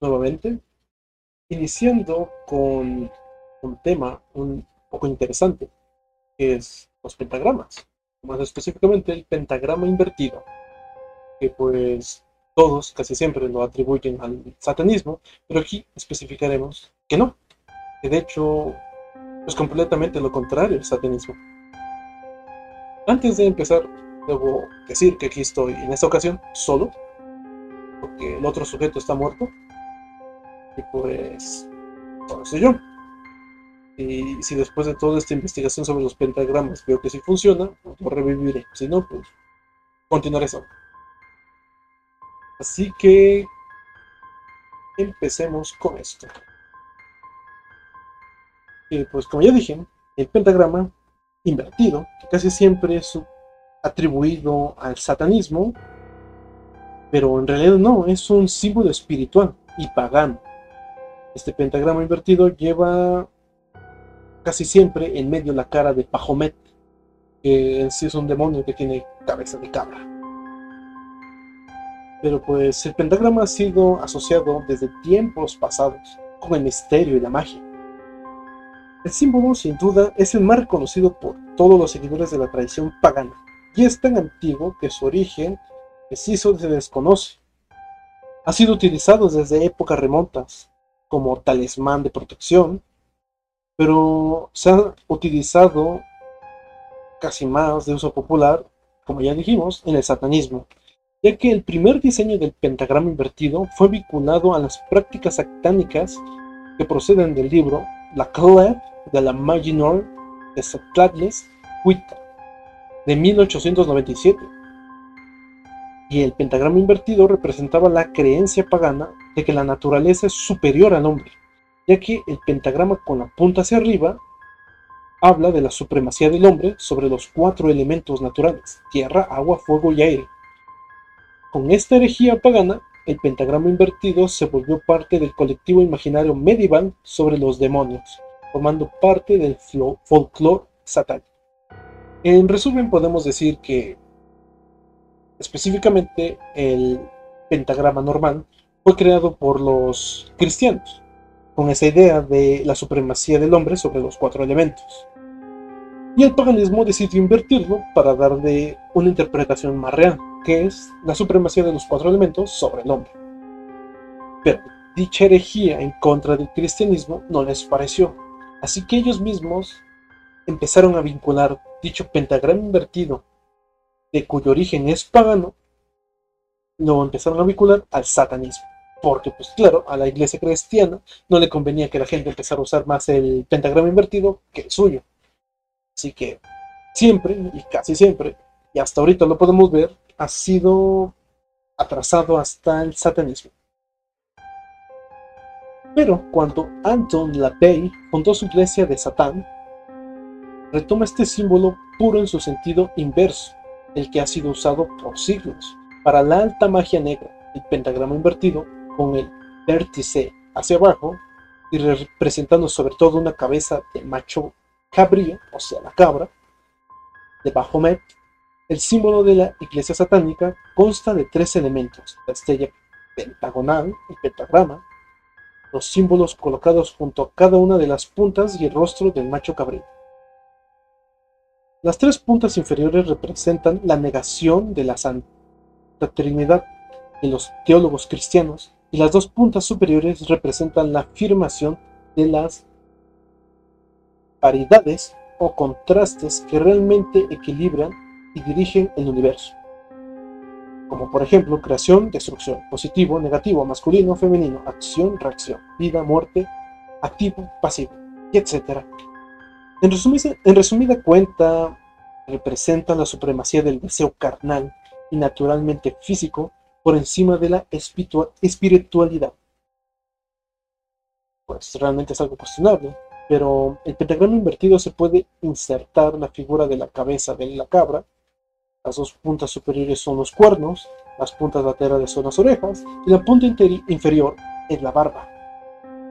Nuevamente, iniciando con un tema un poco interesante, que es los pentagramas, más específicamente el pentagrama invertido, que pues todos casi siempre lo atribuyen al satanismo, pero aquí especificaremos que no, que de hecho es completamente lo contrario al satanismo. Antes de empezar, debo decir que aquí estoy en esta ocasión solo, porque el otro sujeto está muerto. Y pues, solo soy yo. Y si después de toda esta investigación sobre los pentagramas veo que sí funciona, pues lo reviviré. Si no, pues continuaré solo. Así que empecemos con esto. Y pues como ya dije, el pentagrama invertido, que casi siempre es atribuido al satanismo, pero en realidad no, es un símbolo espiritual y pagano. Este pentagrama invertido lleva casi siempre en medio la cara de Pajomet, que en sí es un demonio que tiene cabeza de cabra. Pero pues el pentagrama ha sido asociado desde tiempos pasados con el misterio y la magia. El símbolo, sin duda, es el más reconocido por todos los seguidores de la tradición pagana, y es tan antiguo que su origen preciso se desconoce. Ha sido utilizado desde épocas remontas como talismán de protección, pero se ha utilizado casi más de uso popular, como ya dijimos, en el satanismo, ya que el primer diseño del pentagrama invertido fue vinculado a las prácticas satánicas que proceden del libro La Clef de la Maginor de Satlatles Huita, de 1897 y el pentagrama invertido representaba la creencia pagana de que la naturaleza es superior al hombre, ya que el pentagrama con la punta hacia arriba habla de la supremacía del hombre sobre los cuatro elementos naturales, tierra, agua, fuego y aire. Con esta herejía pagana, el pentagrama invertido se volvió parte del colectivo imaginario medieval sobre los demonios, formando parte del folclore satánico. En resumen, podemos decir que específicamente el pentagrama normal, fue creado por los cristianos, con esa idea de la supremacía del hombre sobre los cuatro elementos. Y el paganismo decidió invertirlo para darle una interpretación más real, que es la supremacía de los cuatro elementos sobre el hombre. Pero dicha herejía en contra del cristianismo no les pareció, así que ellos mismos empezaron a vincular dicho pentagrama invertido de cuyo origen es pagano, lo empezaron a vincular al satanismo. Porque, pues claro, a la iglesia cristiana no le convenía que la gente empezara a usar más el pentagrama invertido que el suyo. Así que siempre, y casi siempre, y hasta ahorita lo podemos ver, ha sido atrasado hasta el satanismo. Pero cuando Anton LaVey fundó su iglesia de Satán, retoma este símbolo puro en su sentido inverso, el que ha sido usado por siglos. Para la alta magia negra, el pentagrama invertido, con el vértice hacia abajo y representando sobre todo una cabeza de macho cabrío, o sea, la cabra, de Bajomet, el símbolo de la iglesia satánica consta de tres elementos, la estrella pentagonal, el pentagrama, los símbolos colocados junto a cada una de las puntas y el rostro del macho cabrío. Las tres puntas inferiores representan la negación de la Santa Trinidad de los teólogos cristianos y las dos puntas superiores representan la afirmación de las paridades o contrastes que realmente equilibran y dirigen el universo. Como por ejemplo creación, destrucción, positivo, negativo, masculino, femenino, acción, reacción, vida, muerte, activo, pasivo, etc. En resumida, cuenta, representa la supremacía del deseo carnal y naturalmente físico por encima de la espiritualidad. Pues realmente es algo cuestionable, pero el pentagrama invertido se puede insertar la figura de la cabeza de la cabra, las dos puntas superiores son los cuernos, las puntas laterales son las orejas y la punta inferior es la barba,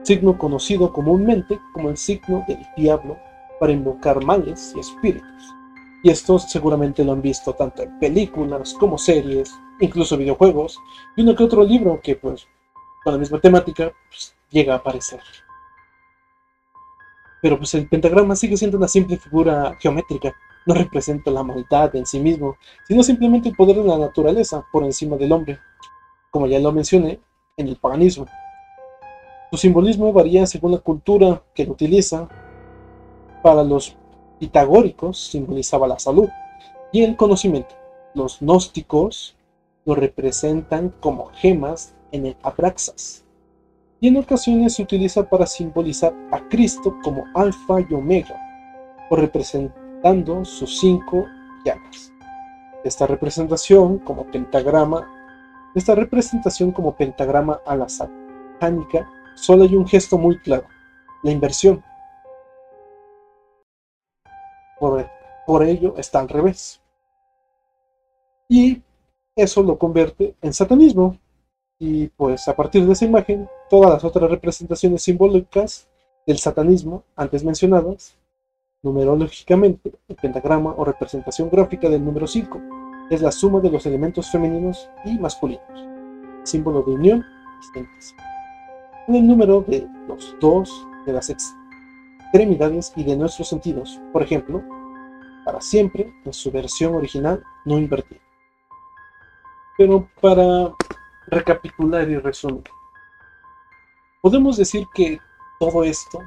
signo conocido comúnmente como el signo del diablo para invocar males y espíritus. Y esto seguramente lo han visto tanto en películas como series, incluso videojuegos, y uno que otro libro que pues con la misma temática, pues, llega a aparecer. Pero pues el pentagrama sigue siendo una simple figura geométrica, no representa la maldad en sí mismo, sino simplemente el poder de la naturaleza por encima del hombre, como ya lo mencioné en el paganismo. Su simbolismo varía según la cultura que lo utiliza. Para los pitagóricos simbolizaba la salud y el conocimiento. Los gnósticos lo representan como gemas en el Abraxas. Y en ocasiones se utiliza para simbolizar a Cristo como alfa y omega, o representando sus cinco llagas. Esta representación como pentagrama, esta representación como pentagrama a la satánica, solo hay un gesto muy claro, la inversión. Por, ello está al revés. Y eso lo convierte en satanismo, y pues a partir de esa imagen, todas las otras representaciones simbólicas del satanismo antes mencionadas, numerológicamente, el pentagrama o representación gráfica del número 5 es la suma de los elementos femeninos y masculinos, símbolo de unión y síntesis. el número de los dos de las extremidades y de nuestros sentidos, por ejemplo, para siempre en su versión original no invertida. Pero para recapitular y resumir. Podemos decir que todo esto,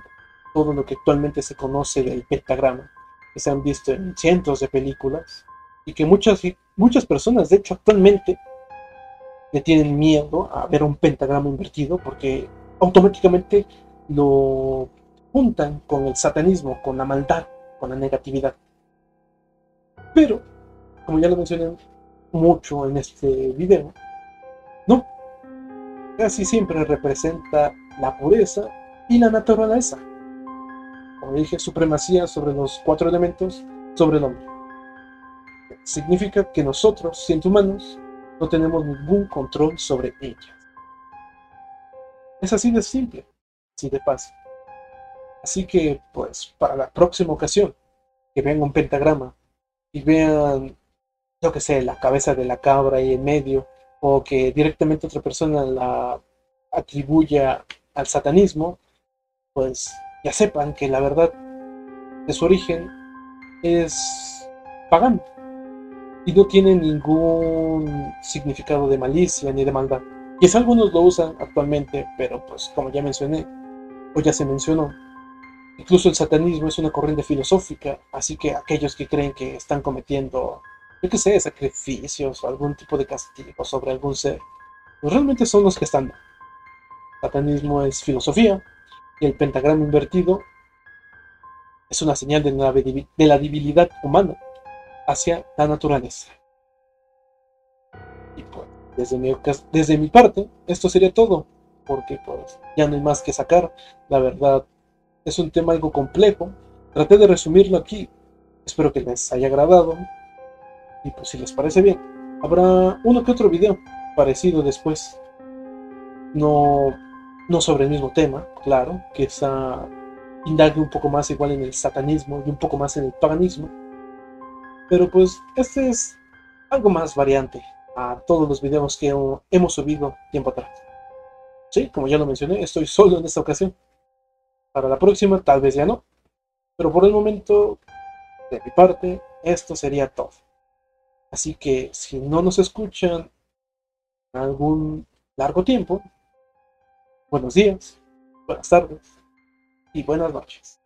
todo lo que actualmente se conoce del pentagrama, que se han visto en cientos de películas, y que muchas, muchas personas, de hecho, actualmente le tienen miedo a ver un pentagrama invertido porque automáticamente lo juntan con el satanismo, con la maldad, con la negatividad. Pero, como ya lo mencioné mucho en este video, no, casi siempre representa la pureza y la naturaleza. Como dije, supremacía sobre los cuatro elementos sobre el hombre. Significa que nosotros, siendo humanos, no tenemos ningún control sobre ellas. Es así de simple, así de fácil. Así que, pues, para la próxima ocasión que vean un pentagrama y vean, yo que sé, la cabeza de la cabra ahí en medio, o que directamente otra persona la atribuya al satanismo, pues ya sepan que la verdad de su origen es pagano y no tiene ningún significado de malicia ni de maldad. Quizá algunos lo usan actualmente, pero pues como ya mencioné, o ya se mencionó, incluso el satanismo es una corriente filosófica, así que aquellos que creen que están cometiendo yo que sé, sacrificios o algún tipo de castigo sobre algún ser, pues realmente son los que están. Satanismo es filosofía y el pentagrama invertido es una señal de la, de la debilidad humana hacia la naturaleza. Y pues, desde mi, desde mi parte, esto sería todo, porque pues ya no hay más que sacar. La verdad, es un tema algo complejo. Traté de resumirlo aquí. Espero que les haya agradado. Y pues si les parece bien, habrá uno que otro video parecido después. No, no sobre el mismo tema, claro, que está indague un poco más igual en el satanismo y un poco más en el paganismo. Pero pues este es algo más variante a todos los videos que hemos subido tiempo atrás. Sí, como ya lo mencioné, estoy solo en esta ocasión. Para la próxima tal vez ya no. Pero por el momento, de mi parte, esto sería todo. Así que si no nos escuchan algún largo tiempo, buenos días, buenas tardes y buenas noches.